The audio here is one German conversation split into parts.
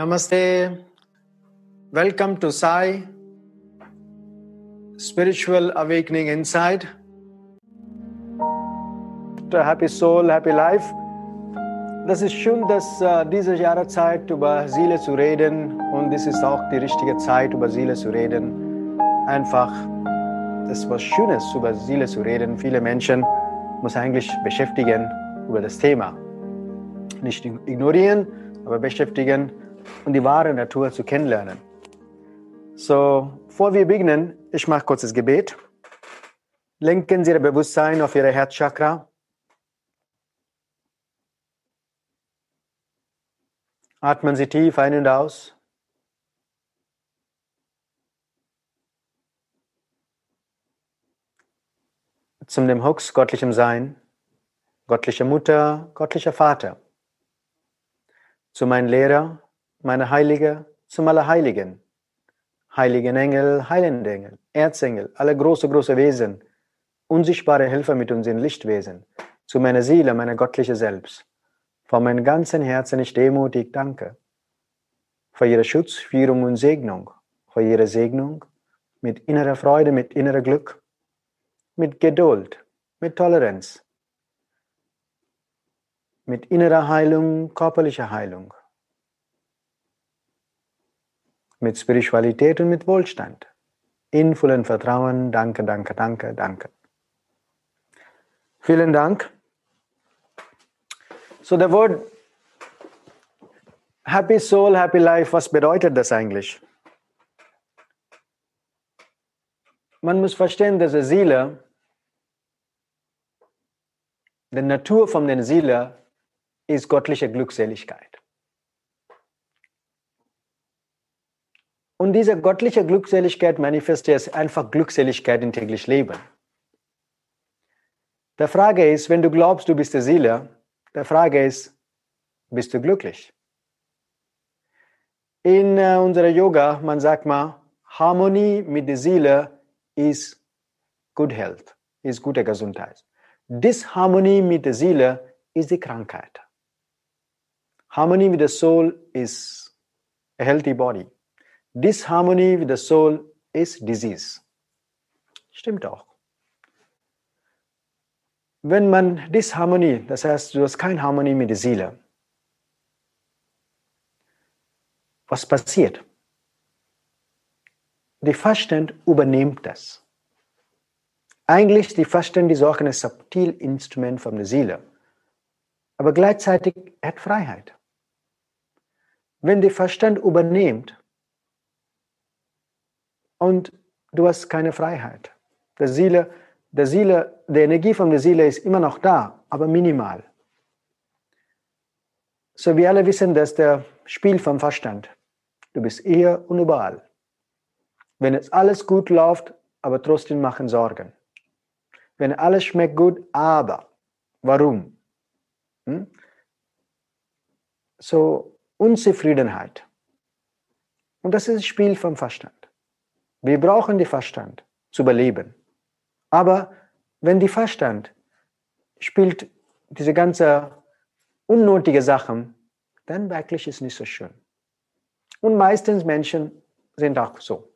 Namaste. Welcome to Sai Spiritual Awakening Inside. Happy Soul, Happy Life. Das ist schön, dass äh, diese Jahreszeit über Seele zu reden und es ist auch die richtige Zeit, über Seele zu reden. Einfach, das ist was Schönes, über Seele zu reden. Viele Menschen muss eigentlich beschäftigen über das Thema. Nicht ignorieren, aber beschäftigen und die wahre Natur zu kennenlernen. So, bevor wir beginnen, ich mache kurz das Gebet. Lenken Sie Ihr Bewusstsein auf Ihre Herzchakra. Atmen Sie tief ein und aus. Zum dem Hux, göttlichem Sein, göttlicher Mutter, göttlicher Vater. Zu meinem Lehrer, meine Heilige zum Allerheiligen. Heiligen Engel, heilende Engel, Erzengel, alle große, große Wesen, unsichtbare Helfer mit uns in Lichtwesen, zu meiner Seele, meiner göttliche Selbst. Von meinem ganzen Herzen ich demutig danke. Für ihre Schutz, Führung und Segnung, für ihre Segnung, mit innerer Freude, mit innerer Glück, mit Geduld, mit Toleranz, mit innerer Heilung, körperlicher Heilung, mit Spiritualität und mit Wohlstand. In vollem Vertrauen. Danke, danke, danke, danke. Vielen Dank. So, der Wort Happy Soul, Happy Life, was bedeutet das eigentlich? Man muss verstehen, dass die Seele, die Natur von der Seele ist göttliche Glückseligkeit. Und diese göttliche Glückseligkeit manifestiert einfach Glückseligkeit im täglichen Leben. Die Frage ist, wenn du glaubst, du bist die Seele, die Frage ist, bist du glücklich? In äh, unserer Yoga, man sagt mal, Harmonie mit der Seele ist good health, ist gute Gesundheit. Disharmonie mit der Seele ist die Krankheit. Harmonie mit der Soul ist a healthy body. Disharmony with the soul is disease. Stimmt auch. Wenn man Disharmonie, das heißt, du hast keine Harmonie mit der Seele, was passiert? Die Verstand übernimmt das. Eigentlich die Verstand ist auch ein Subtilinstrument von der Seele, aber gleichzeitig hat Freiheit. Wenn der Verstand übernimmt, und du hast keine Freiheit. Der Seele, der Seele, die Energie von der Seele ist immer noch da, aber minimal. So wir alle wissen, dass der Spiel vom Verstand. Du bist hier und überall. Wenn es alles gut läuft, aber trotzdem machen Sorgen. Wenn alles schmeckt gut, aber warum? Hm? So Unzufriedenheit. Und das ist das Spiel vom Verstand. Wir brauchen den Verstand zu überleben. Aber wenn der Verstand spielt diese ganze unnötige Sachen, dann wirklich ist nicht so schön. Und meistens Menschen sind auch so.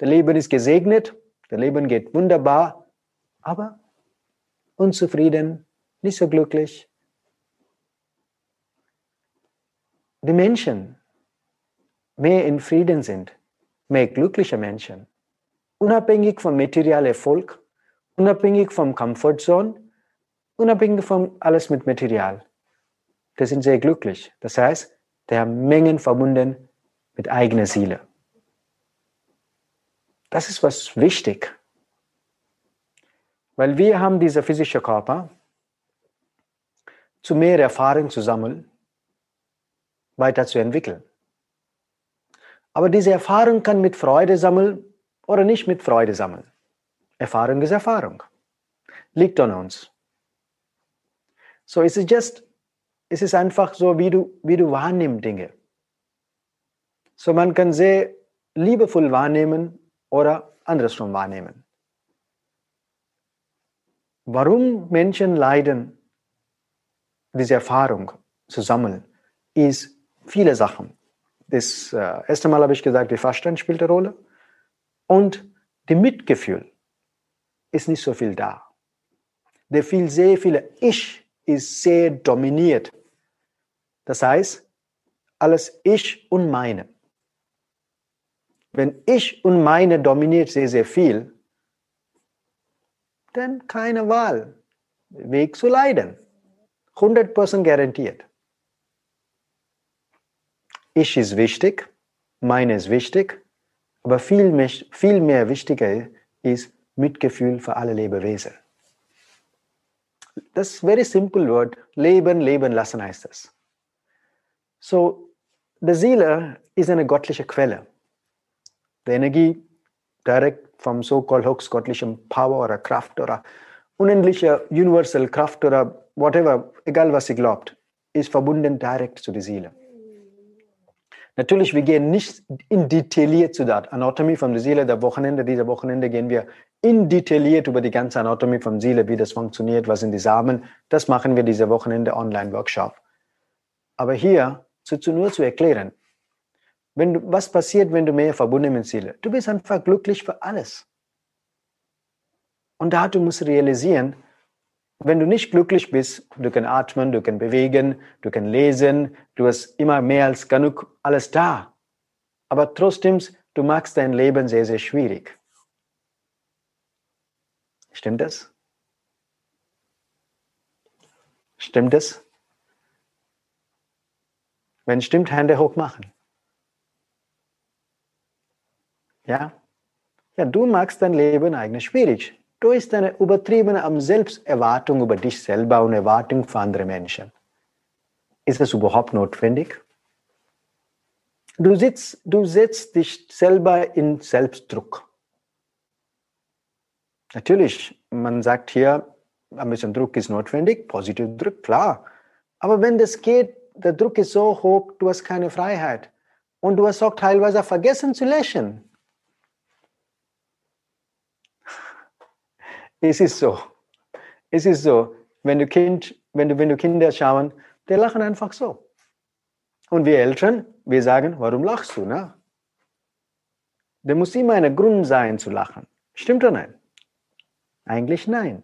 Der Leben ist gesegnet, der Leben geht wunderbar, aber unzufrieden, nicht so glücklich. Die Menschen mehr in Frieden sind, mehr glückliche Menschen. Unabhängig vom materiellen Erfolg, unabhängig vom Comfortzone, unabhängig von alles mit Material. Die sind sehr glücklich. Das heißt, die haben Mengen verbunden mit eigener Seele. Das ist was wichtig. Weil wir haben dieser physische Körper, zu mehr Erfahrung zu sammeln, weiterzuentwickeln. Aber diese Erfahrung kann mit Freude sammeln oder nicht mit Freude sammeln. Erfahrung ist Erfahrung. Liegt an uns. So es ist just, es ist einfach so, wie du, wie du wahrnimmst Dinge. So man kann sehr liebevoll wahrnehmen oder andersrum wahrnehmen. Warum Menschen leiden, diese Erfahrung zu sammeln, ist viele Sachen. Das äh, erste Mal habe ich gesagt, der Verstand spielt eine Rolle. Und die Mitgefühl ist nicht so viel da. Der viel, sehr viele Ich ist sehr dominiert. Das heißt, alles Ich und meine. Wenn Ich und meine dominiert sehr, sehr viel, dann keine Wahl. Weg zu leiden. 100% garantiert. Ich ist wichtig, meine ist wichtig, aber viel mehr, viel mehr wichtiger ist Mitgefühl für alle Lebewesen. Das very simple word. Leben, leben lassen heißt das. So, die Seele ist eine göttliche Quelle. Die Energie direkt vom so-called Hooks, göttlichem Power oder Kraft oder unendliche Universal Kraft oder whatever, egal was sie glaubt, ist verbunden direkt zu der Seele. Natürlich, wir gehen nicht in detailliert zu der Anatomie von der Seele. Der Wochenende, dieser Wochenende gehen wir in detailliert über die ganze Anatomie von Seele, wie das funktioniert, was sind die Samen. Das machen wir diese Wochenende Online-Workshop. Aber hier zu, zu, nur zu erklären, wenn du, was passiert, wenn du mehr verbunden mit Seele? Du bist einfach glücklich für alles. Und da du musst realisieren, wenn du nicht glücklich bist, du kannst atmen, du kannst bewegen, du kannst lesen, du hast immer mehr als genug alles da. Aber trotzdem, du machst dein Leben sehr, sehr schwierig. Stimmt das? Stimmt das? Wenn stimmt, Hände hoch machen. Ja? Ja, du machst dein Leben eigentlich schwierig durch deine übertriebene Selbsterwartung über dich selber und Erwartung für andere Menschen. Ist das überhaupt notwendig? Du, sitzt, du setzt dich selber in Selbstdruck. Natürlich, man sagt hier, ein bisschen Druck ist notwendig, positiver Druck, klar. Aber wenn das geht, der Druck ist so hoch, du hast keine Freiheit. Und du hast auch teilweise vergessen zu lächeln. Es ist so. Es ist so. Wenn du, kind, wenn du, wenn du Kinder schauen, die lachen einfach so. Und wir Eltern, wir sagen, warum lachst du? Ne? Da muss immer ein Grund sein zu lachen. Stimmt oder nein? Eigentlich nein.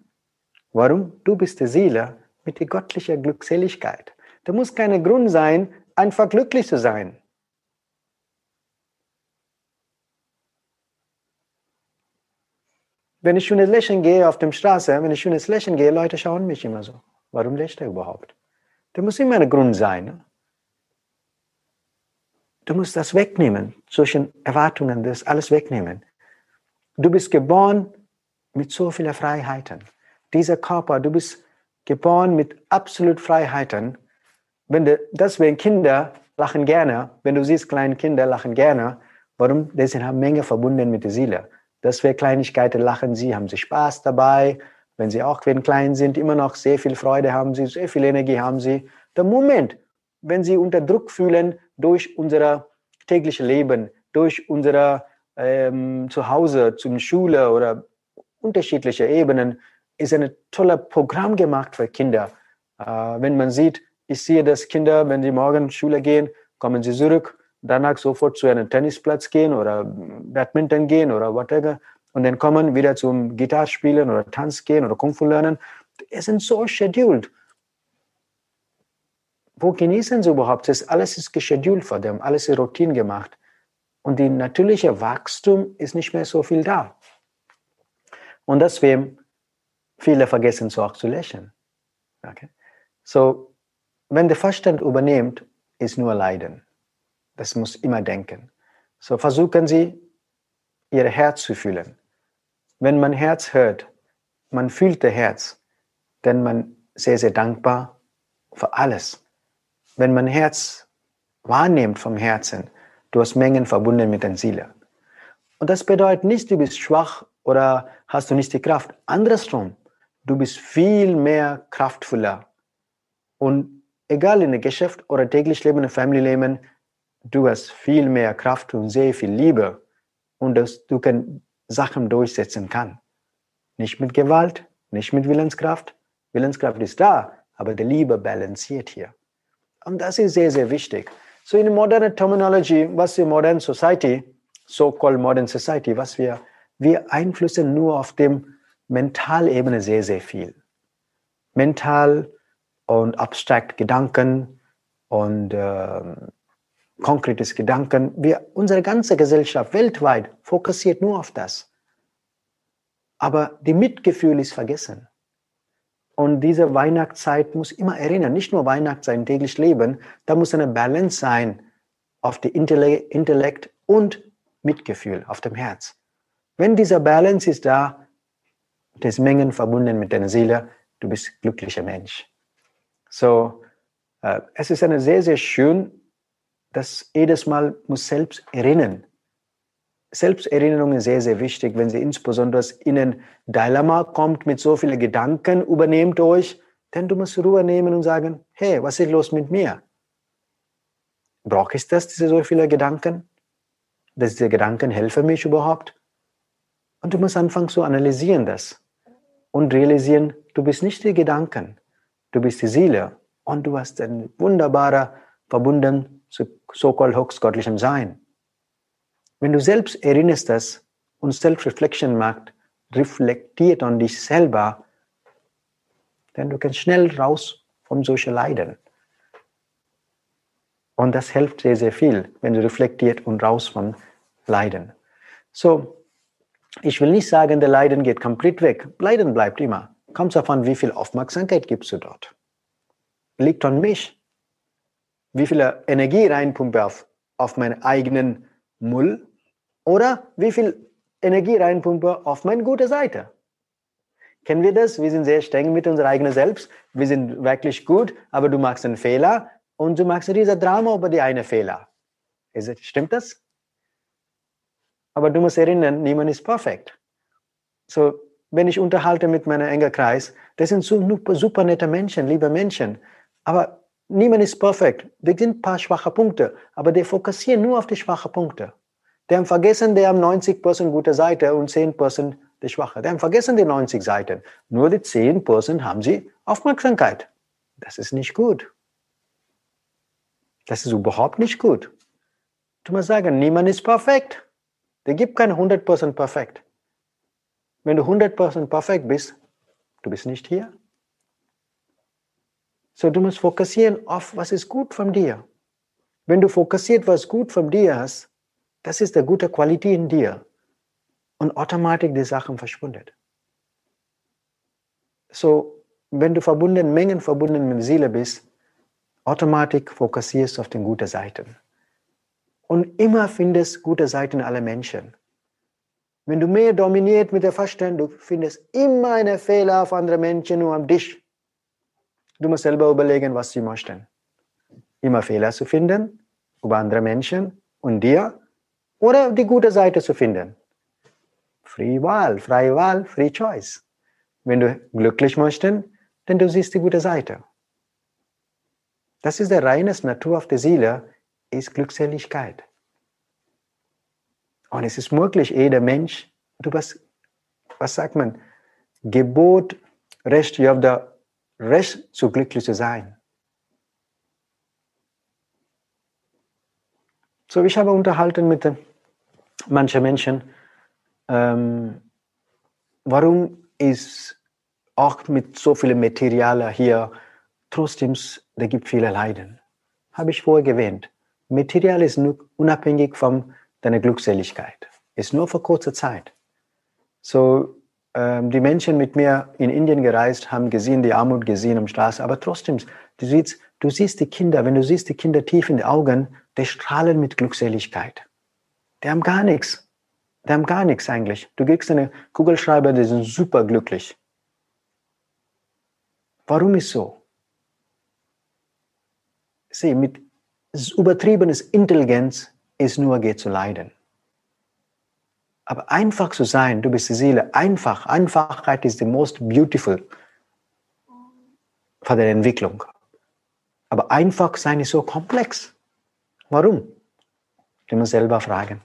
Warum? Du bist die Seele mit der göttlichen Glückseligkeit. Da muss kein Grund sein, einfach glücklich zu sein. Wenn ich schönes Lächeln gehe auf der Straße, wenn ich schönes Lächeln gehe, Leute schauen mich immer so. Warum lächelt er überhaupt? Da muss immer ein Grund sein. Ne? Du musst das wegnehmen, solche Erwartungen, das alles wegnehmen. Du bist geboren mit so vielen Freiheiten. Dieser Körper, du bist geboren mit absolut Freiheiten. Wenn du, deswegen Kinder lachen gerne, wenn du siehst, kleine Kinder lachen gerne. Warum? Die sind eine Menge verbunden mit der Seele. Das wäre Kleinigkeiten, lachen sie, haben sie Spaß dabei. Wenn sie auch, wenn klein sind, immer noch sehr viel Freude haben sie, sehr viel Energie haben sie. Der Moment, wenn sie unter Druck fühlen durch unser tägliches Leben, durch unser ähm, Zuhause, zum Schule oder unterschiedliche Ebenen, ist ein tolles Programm gemacht für Kinder. Äh, wenn man sieht, ich sehe, dass Kinder, wenn sie morgen Schule gehen, kommen sie zurück danach sofort zu einem Tennisplatz gehen oder Badminton gehen oder whatever und dann kommen wieder zum Gitarre spielen oder Tanz gehen oder Kung Fu lernen. Es sind so scheduled. Wo genießen sie überhaupt? Das alles ist gescheduled für dem, alles ist Routine gemacht. Und die natürliche Wachstum ist nicht mehr so viel da. Und deswegen, viele vergessen so auch zu lächeln. Okay? So, wenn der Verstand übernimmt, ist nur Leiden. Das muss immer denken. So versuchen Sie, Ihr Herz zu fühlen. Wenn man Herz hört, man fühlt das Herz, dann man sehr, sehr dankbar für alles. Wenn man Herz wahrnimmt vom Herzen, du hast Mengen verbunden mit der Seele. Und das bedeutet nicht, du bist schwach oder hast du nicht die Kraft. Andersrum, du bist viel mehr kraftvoller. Und egal in der Geschäft oder täglich Leben, im Family Leben, du hast viel mehr Kraft und sehr viel Liebe und dass du Sachen durchsetzen kann. Nicht mit Gewalt, nicht mit Willenskraft. Willenskraft ist da, aber die Liebe balanciert hier. Und das ist sehr, sehr wichtig. So in moderne Terminology, was wir modern Society, so-called modern Society, was wir, wir einflussen nur auf dem Mentalebene sehr, sehr viel. Mental und abstrakt Gedanken und äh, konkretes Gedanken. Wir, unsere ganze Gesellschaft weltweit fokussiert nur auf das. Aber die Mitgefühl ist vergessen. Und diese Weihnachtszeit muss immer erinnern, nicht nur Weihnachtszeit im täglichen Leben, da muss eine Balance sein auf die Intellekt und Mitgefühl auf dem Herz. Wenn dieser Balance ist da, das Mengen verbunden mit deiner Seele, du bist glücklicher Mensch. So, äh, es ist eine sehr, sehr schön, dass jedes Mal muss selbst erinnern. Selbsterinnerung ist sehr, sehr wichtig, wenn sie insbesondere in ein Dilemma kommt mit so vielen Gedanken, übernehmt euch, denn du musst Ruhe nehmen und sagen, hey, was ist los mit mir? Brauche ich das, diese so viele Gedanken? Dass diese Gedanken helfen mich überhaupt? Und du musst anfangen zu analysieren das und realisieren, du bist nicht die Gedanken, du bist die Seele und du hast ein wunderbarer verbunden zu so-called höchstgöttlichem Sein. Wenn du selbst erinnerst das und Self-Reflection machst, reflektiert an dich selber, dann du kannst schnell raus von solchen Leiden. Und das hilft sehr, sehr viel, wenn du reflektiert und raus vom Leiden. So, ich will nicht sagen, der Leiden geht komplett weg. Leiden bleibt immer. Kommt davon, wie viel Aufmerksamkeit gibst du dort. Liegt an mich. Wie viel Energie reinpumpe auf, auf meinen eigenen Müll oder wie viel Energie reinpumpe auf meine gute Seite. Kennen wir das? Wir sind sehr streng mit unserer eigenen Selbst. Wir sind wirklich gut, aber du machst einen Fehler und du machst riesen Drama über die eine Fehler. Ist, stimmt das? Aber du musst erinnern, niemand ist perfekt. So, wenn ich unterhalte mit meinem engen Kreis, das sind super, super nette Menschen, liebe Menschen. Aber niemand ist perfekt. Da sind ein paar schwache Punkte, aber die fokussieren nur auf die schwachen Punkte. Die haben vergessen, die haben 90% gute Seite und 10% die schwache. Die haben vergessen die 90 Seiten. Nur die 10% haben sie Aufmerksamkeit. Das ist nicht gut. Das ist überhaupt nicht gut. Du musst sagen, niemand ist perfekt. Der gibt keine 100% perfekt. Wenn du 100% perfekt bist, du bist nicht hier. So, du musst fokussieren auf, was ist gut von dir. Wenn du fokussiert, was gut von dir hast, das ist eine gute Qualität in dir. Und automatisch die Sachen verschwinden. So, wenn du verbunden, Mengen verbunden mit der Seele bist, automatisch fokussierst du auf die guten Seiten. Und immer findest gute Seiten aller Menschen. Wenn du mehr dominiert mit der Verstand, du findest immer eine Fehler auf andere Menschen nur am dich. Du musst selber überlegen, was sie möchten. Immer Fehler zu finden über andere Menschen und dir oder die gute Seite zu finden. Free Wahl, freie Wahl, Free Choice. Wenn du glücklich möchtest, dann du siehst die gute Seite. Das ist der reine Natur auf der Seele, ist Glückseligkeit. Und es ist möglich, jeder Mensch, du was, was sagt man, Gebot, Recht, have the Recht, so glücklich zu sein. So, ich habe unterhalten mit manchen Menschen, ähm, warum ist auch mit so vielen Materialien hier trotzdem, da gibt viele Leiden. Habe ich vorher erwähnt. Material ist nur unabhängig von deiner Glückseligkeit. Ist nur für kurze Zeit. So, die Menschen mit mir in Indien gereist, haben gesehen, die Armut gesehen am Straße, aber trotzdem, du siehst, du siehst die Kinder, wenn du siehst die Kinder tief in die Augen, die strahlen mit Glückseligkeit. Die haben gar nichts. Die haben gar nichts eigentlich. Du kriegst eine Kugelschreiber, die sind super glücklich. Warum ist so? Sieh, mit übertriebenes Intelligenz ist nur geht zu leiden. Aber einfach zu sein, du bist die Seele, einfach, Einfachheit ist the most beautiful für deine Entwicklung. Aber einfach sein ist so komplex. Warum? Musst selber fragen.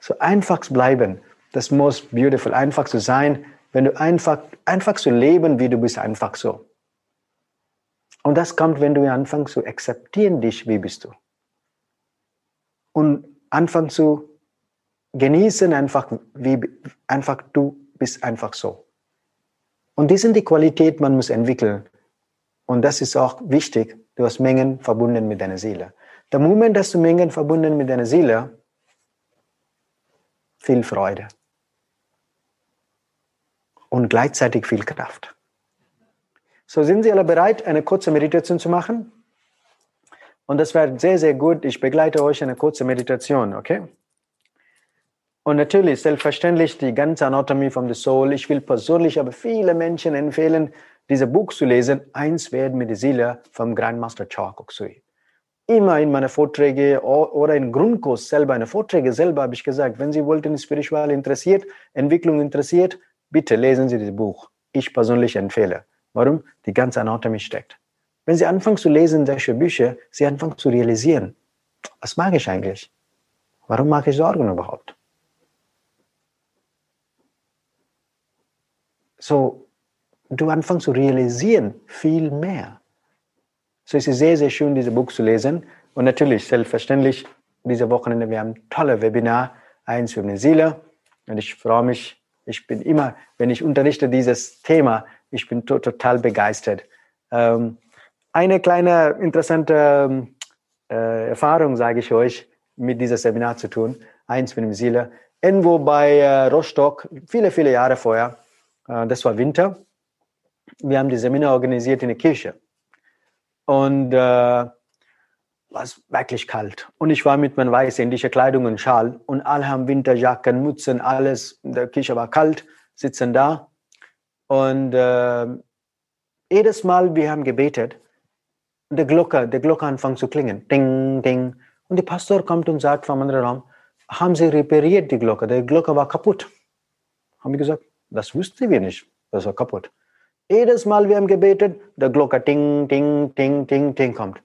So einfach bleiben, das most beautiful, einfach zu sein, wenn du einfach, einfach zu leben, wie du bist, einfach so. Und das kommt, wenn du anfängst zu akzeptieren dich, wie bist du. und anfangen zu genießen, einfach wie einfach du bist einfach so. Und die sind die Qualität, man muss entwickeln. Und das ist auch wichtig. Du hast Mengen verbunden mit deiner Seele. Der Moment, dass du Mengen verbunden mit deiner Seele, viel Freude und gleichzeitig viel Kraft. So sind Sie alle bereit, eine kurze Meditation zu machen? Und das wäre sehr, sehr gut. Ich begleite euch eine kurze Meditation, okay? Und natürlich, selbstverständlich, die ganze Anatomie from the Soul. Ich will persönlich aber viele Menschen empfehlen, dieses Buch zu lesen. Eins werden mit der Seele vom Grandmaster Chakoksui. Immer in meinen Vorträgen oder in Grundkurs selber, eine Vorträge selber habe ich gesagt, wenn Sie wollten, spiritual interessiert, Entwicklung interessiert, bitte lesen Sie dieses Buch. Ich persönlich empfehle. Warum? Die ganze Anatomie steckt. Wenn Sie anfangen zu lesen solche Bücher, Sie anfangen zu realisieren, was mag ich eigentlich? Warum mache ich Sorgen überhaupt? So, du anfängst zu realisieren viel mehr. So es ist sehr, sehr schön, dieses Buch zu lesen. Und natürlich, selbstverständlich, diese Wochenende, wir haben tolle Webinar, eins für eine Seele. Und ich freue mich, ich bin immer, wenn ich unterrichte dieses Thema, ich bin to total begeistert. Ähm, eine kleine interessante äh, Erfahrung, sage ich euch, mit diesem Seminar zu tun. Eins für eine Seele. Irgendwo bei äh, Rostock, viele, viele Jahre vorher, das war Winter. Wir haben die Seminar organisiert in der Kirche. Und äh, war es wirklich kalt. Und ich war mit meiner weiß indischen Kleidung und Schal und alle haben Winterjacken, Mützen, alles. Der Kirche war kalt, sitzen da. Und äh, jedes Mal, wir haben gebetet, der Glocke, der Glocke anfängt zu klingen. Ding, ding. Und der Pastor kommt und sagt vom anderen Raum, haben Sie repariert die Glocke? Die Glocke war kaputt. Haben wir gesagt, das wussten wir nicht. Das war kaputt. Jedes Mal, wir haben gebetet, der Glocke ding, ding, ding, ding, ding kommt.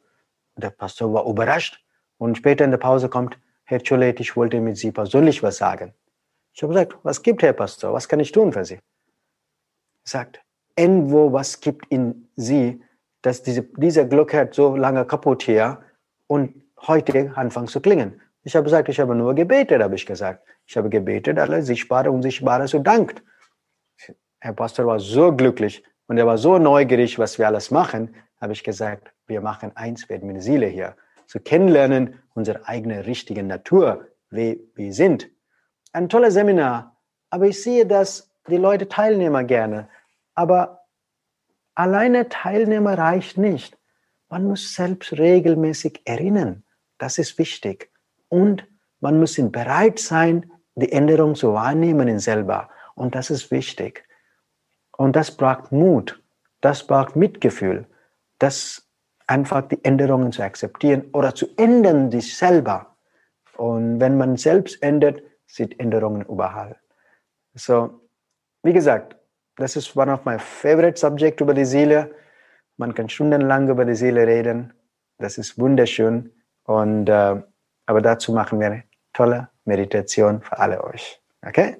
Der Pastor war überrascht und später in der Pause kommt, Herr Cholet, ich wollte mit Sie persönlich was sagen. Ich habe gesagt, was gibt Herr Pastor? Was kann ich tun für Sie? Er sagt, irgendwo was gibt in Sie, dass diese, diese Glocke hat so lange kaputt hier und heute anfangen zu klingen. Ich habe gesagt, ich habe nur gebetet, habe ich gesagt. Ich habe gebetet, alle sichtbare und unsichtbare so dankt. Herr Pastor war so glücklich und er war so neugierig, was wir alles machen, habe ich gesagt, wir machen eins mit der Seele hier. Zu kennenlernen, unsere eigene richtige Natur, wie wir sind. Ein tolles Seminar, aber ich sehe, dass die Leute Teilnehmer gerne. Aber alleine Teilnehmer reicht nicht. Man muss selbst regelmäßig erinnern. Das ist wichtig. Und man muss bereit sein, die Änderung zu wahrnehmen in selber. Und das ist wichtig. Und das braucht Mut, das braucht Mitgefühl, das einfach die Änderungen zu akzeptieren oder zu ändern sich selber. Und wenn man selbst ändert, sind Änderungen überall. So, wie gesagt, das ist one of my favorite subject über die Seele. Man kann stundenlang über die Seele reden. Das ist wunderschön. Und, äh, aber dazu machen wir eine tolle Meditation für alle euch. Okay?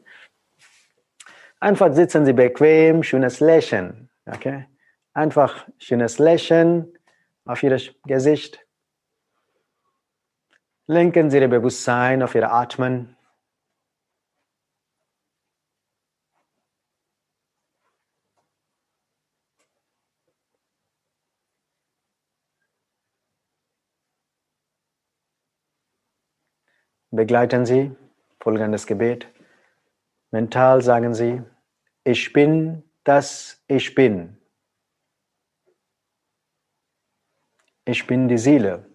Einfach sitzen Sie bequem, schönes Lächeln. Okay? Einfach schönes Lächeln auf Ihr Gesicht. Lenken Sie Ihr Bewusstsein auf Ihre Atmen. Begleiten Sie folgendes Gebet. Mental sagen Sie, ich bin das Ich bin. Ich bin die Seele.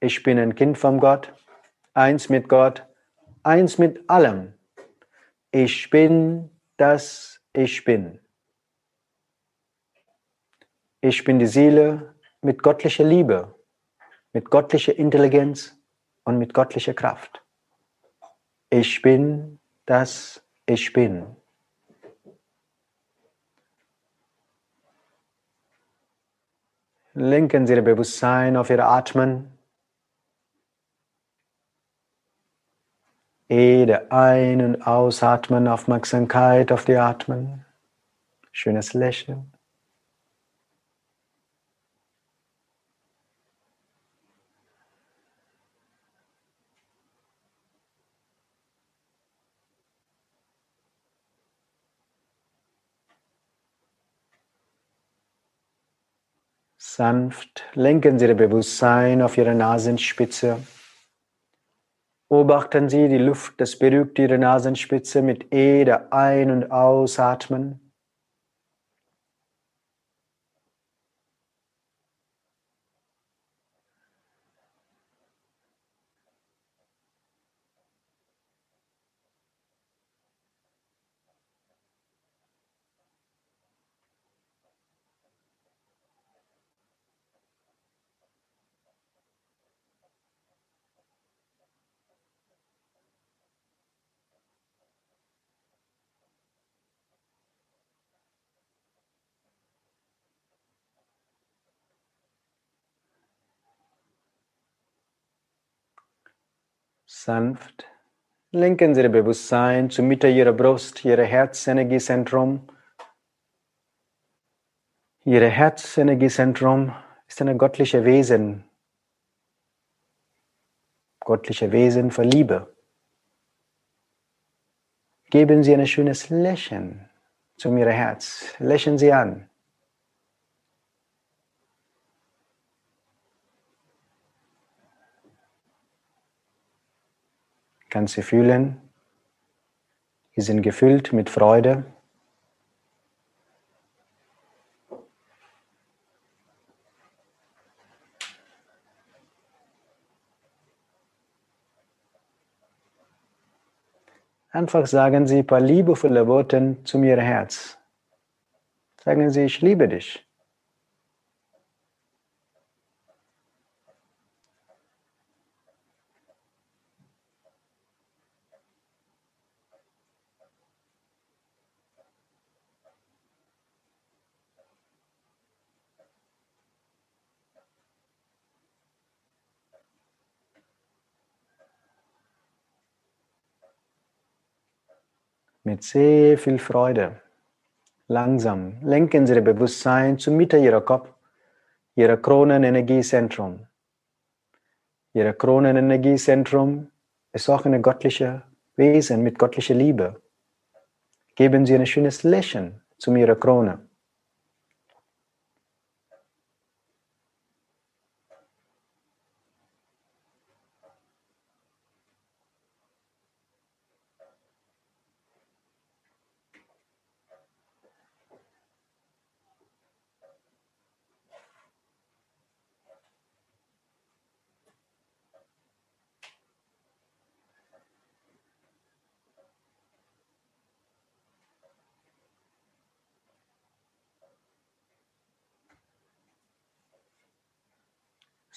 Ich bin ein Kind von Gott, eins mit Gott, eins mit allem. Ich bin das Ich bin. Ich bin die Seele mit göttlicher Liebe, mit göttlicher Intelligenz und mit göttlicher Kraft. Ich bin das Ich bin. Lenken Sie Ihr Bewusstsein auf Ihr Atmen. Jede Ein- und Ausatmen, Aufmerksamkeit auf die Atmen. Schönes Lächeln. Sanft lenken Sie Ihr Bewusstsein auf Ihre Nasenspitze. Beobachten Sie die Luft, das berührt Ihre Nasenspitze mit jeder Ein- und Ausatmen. Sanft lenken Sie Ihr Bewusstsein zur Mitte Ihrer Brust, Ihre Herzenergiezentrum. Ihr Herzenergiezentrum ist ein göttliches Wesen, göttliche Wesen für Liebe. Geben Sie ein schönes Lächeln zu Ihrem Herz. Lächeln Sie an. Kannst du fühlen, sie sind gefüllt mit Freude. Einfach sagen Sie ein paar liebevolle Worte zu mir Herz. Sagen Sie, ich liebe dich. Mit sehr viel Freude. Langsam lenken Sie Ihr Bewusstsein zur Mitte Ihrer Kopf, Ihrer Kronenenergiezentrum. Ihr Kronenenergiezentrum ist auch ein göttliches Wesen mit göttlicher Liebe. Geben Sie ein schönes Lächeln zu Ihrer Krone.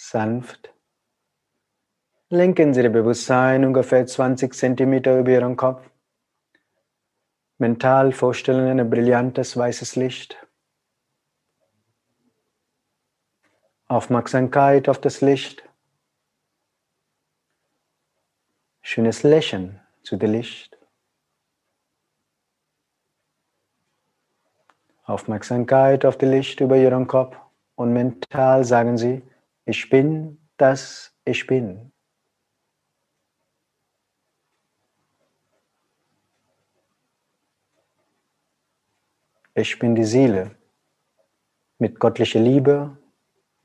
Sanft. Lenken Sie Ihr Bewusstsein ungefähr 20 cm über Ihren Kopf. Mental vorstellen ein brillantes weißes Licht. Aufmerksamkeit auf das Licht. Schönes Lächeln zu dem Licht. Aufmerksamkeit auf das Licht über Ihren Kopf und mental sagen Sie, ich bin das Ich bin. Ich bin die Seele mit göttlicher Liebe,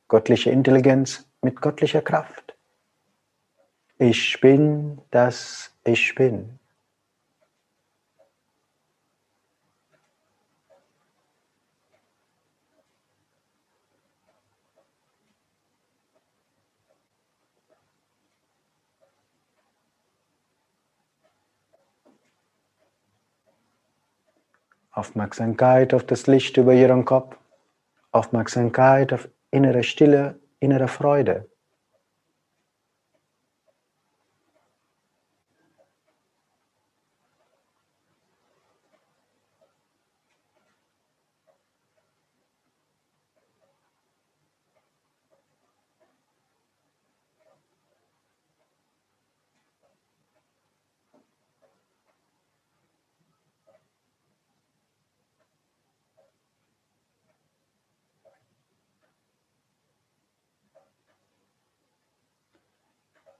göttlicher Intelligenz, mit göttlicher Kraft. Ich bin das Ich bin. Aufmerksamkeit auf das Licht über ihren Kopf, Aufmerksamkeit auf innere Stille, innere Freude.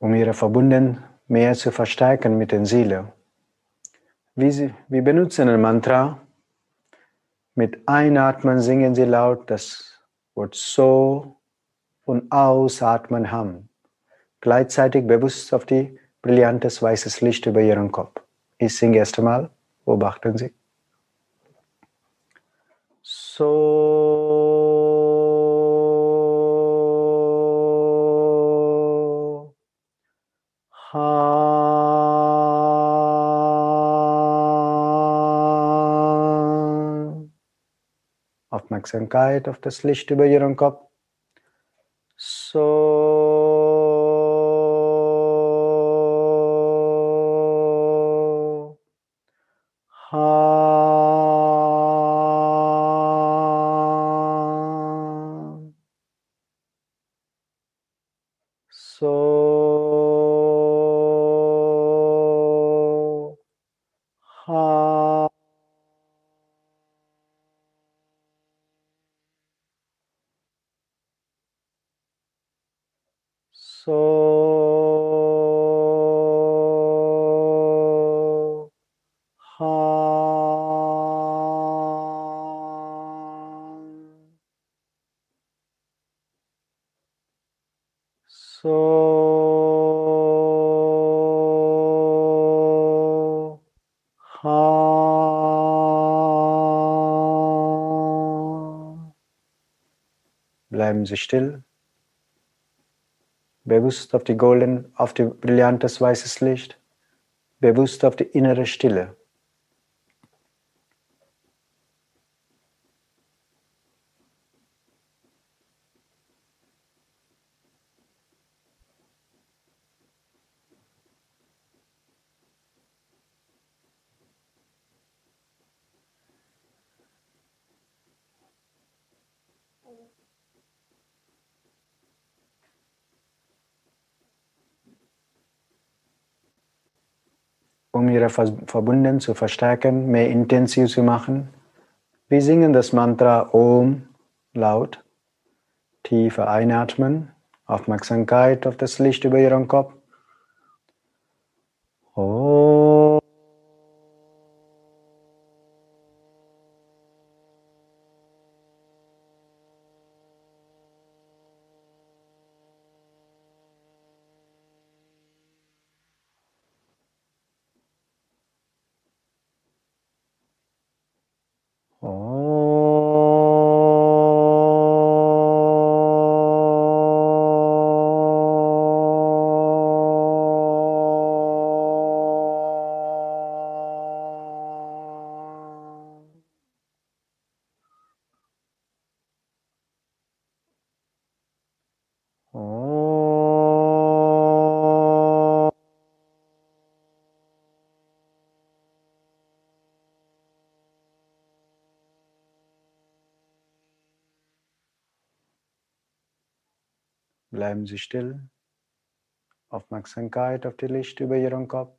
Um ihre Verbunden mehr zu verstärken mit der Seele. Sie, wir benutzen ein Mantra. Mit Einatmen singen sie laut das Wort So und Ausatmen Ham. Gleichzeitig bewusst auf die brillantes weißes Licht über Ihren Kopf. Ich singe erst einmal, beobachten Sie. So. Aufmerksamkeit auf das Licht über Ihren Kopf. Bleiben Sie still. Bewusst auf die golden, auf die brillantes weißes Licht. Bewusst auf die innere Stille. Ver- Verbunden zu verstärken, mehr intensiv zu machen. Wir singen das Mantra Om laut, tiefer einatmen, Aufmerksamkeit auf das Licht über ihren Kopf. Bleiben Sie still. Aufmerksamkeit auf die Licht über Ihren Kopf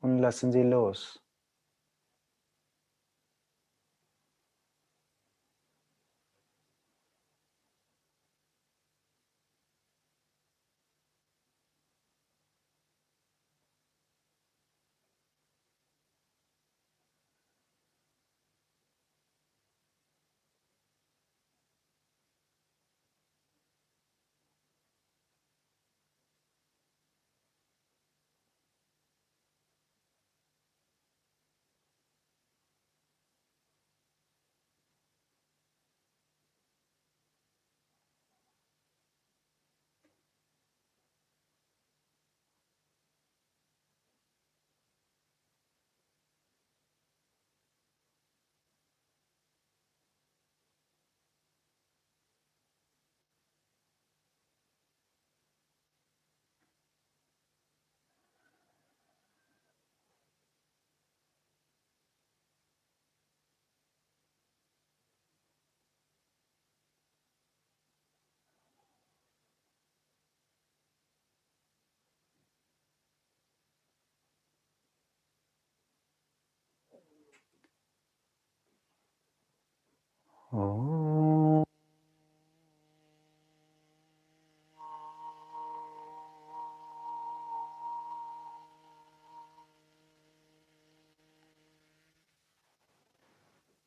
und lassen Sie los. Om.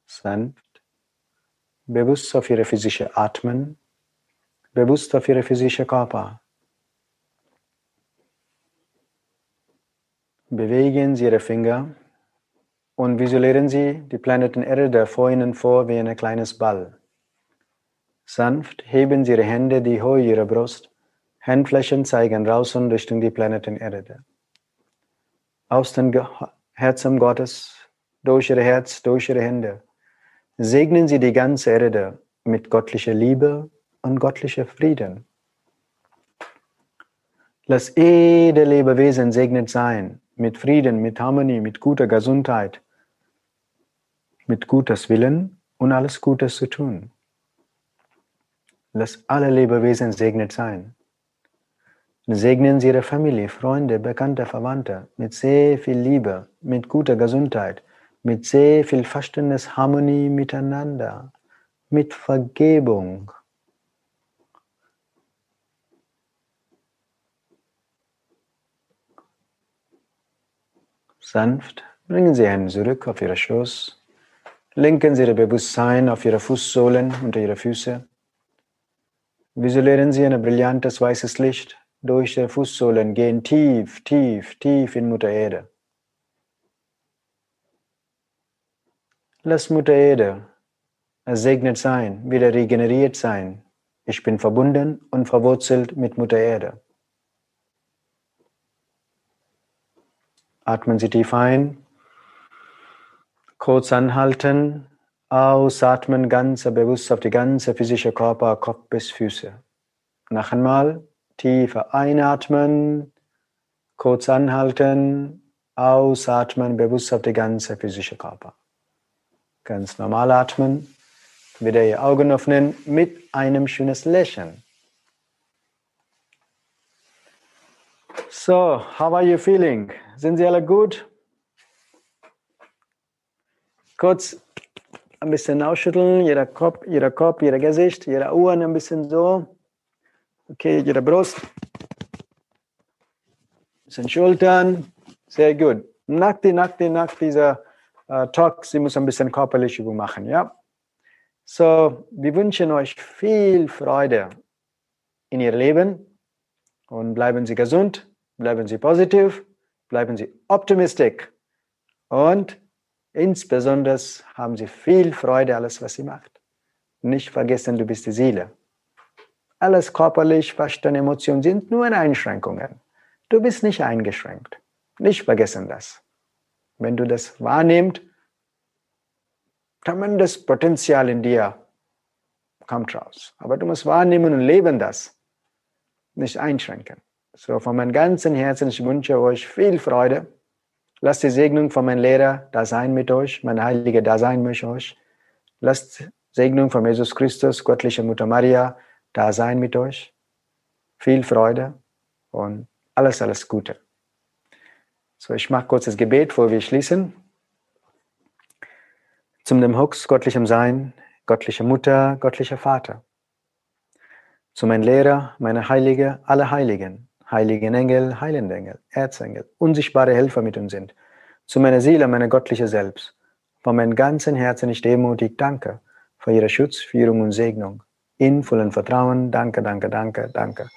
Sanft, bewusst auf Ihre physische Atmen, bewusst auf Ihre physische Körper. Bewegen Sie Ihre Finger und visualisieren Sie die Planeten Erde vor Ihnen vor wie ein kleines Ball. Sanft heben Sie Ihre Hände die Höhe Ihrer Brust. Handflächen zeigen raus und Richtung die Planeten Erde. Aus dem Herzen Gottes, durch Ihr Herz, durch Ihre Hände, segnen Sie die ganze Erde mit göttlicher Liebe und göttlicher Frieden. Lass jede Lebewesen segnet sein, mit Frieden, mit Harmonie, mit guter Gesundheit, mit Gutes Willen und alles Gutes zu tun. Lass alle Lebewesen segnet sein. Segnen Sie Ihre Familie, Freunde, Bekannte, Verwandte mit sehr viel Liebe, mit guter Gesundheit, mit sehr viel Verständnis, Harmonie miteinander, mit Vergebung. Sanft bringen Sie einen zurück auf Ihre Schoß, lenken Sie Ihr Bewusstsein auf Ihre Fußsohlen unter Ihre Füße. Visualisieren Sie ein brillantes weißes Licht durch die Fußsohlen gehen tief, tief, tief in Mutter Erde. Lass Mutter Erde ersegnet sein, wieder regeneriert sein. Ich bin verbunden und verwurzelt mit Mutter Erde. Atmen Sie tief ein, kurz anhalten, ausatmen, ganz bewusst auf die ganze physische Körper, Kopf bis Füße. Noch einmal Tiefer einatmen, kurz anhalten, ausatmen, bewusst auf die ganze physische Körper. Ganz normal atmen, wieder die Augen öffnen mit einem schönes Lächeln. So, how are you feeling? Sind Sie alle gut? Kurz ein bisschen ausschütteln, jeder Kopf, jeder Kopf, jeder Gesicht, jeder Ohren ein bisschen so. Okay, ihre Brust. Bisschen Schultern. Sehr gut. Nach, die, nach, die, nach dieser äh, Talk, Sie müssen ein bisschen körperliche Übung machen, ja? So, wir wünschen euch viel Freude in Ihr Leben und bleiben Sie gesund, bleiben Sie positiv, bleiben Sie optimistisch und insbesondere haben Sie viel Freude alles, was Sie macht. Nicht vergessen, du bist die Seele. Alles körperlich, Verstand, Emotionen sind nur Einschränkungen. Du bist nicht eingeschränkt. Nicht vergessen das. Wenn du das wahrnimmst, das Potenzial in dir kommt raus. Aber du musst wahrnehmen und leben das. Nicht einschränken. So von meinem ganzen Herzen, ich wünsche euch viel Freude. Lasst die Segnung von meinem Lehrer da sein mit euch, mein Heiliger da sein mit euch. Lasst Segnung von Jesus Christus, göttliche Mutter Maria, da sein mit euch. Viel Freude und alles, alles Gute. So, ich mache kurz das Gebet, bevor wir schließen. Zum dem Hux, göttlichem Sein, göttliche Mutter, göttlicher Vater. Zu meinem Lehrer, meiner Heilige, alle Heiligen, heiligen Engel, heilende Engel, Erzengel, unsichtbare Helfer mit uns sind. Zu meiner Seele, meiner göttliche Selbst. Von meinem ganzen Herzen ich demutig danke für Ihre Schutz, Führung und Segnung in vollem Vertrauen. Danke, danke, danke, danke.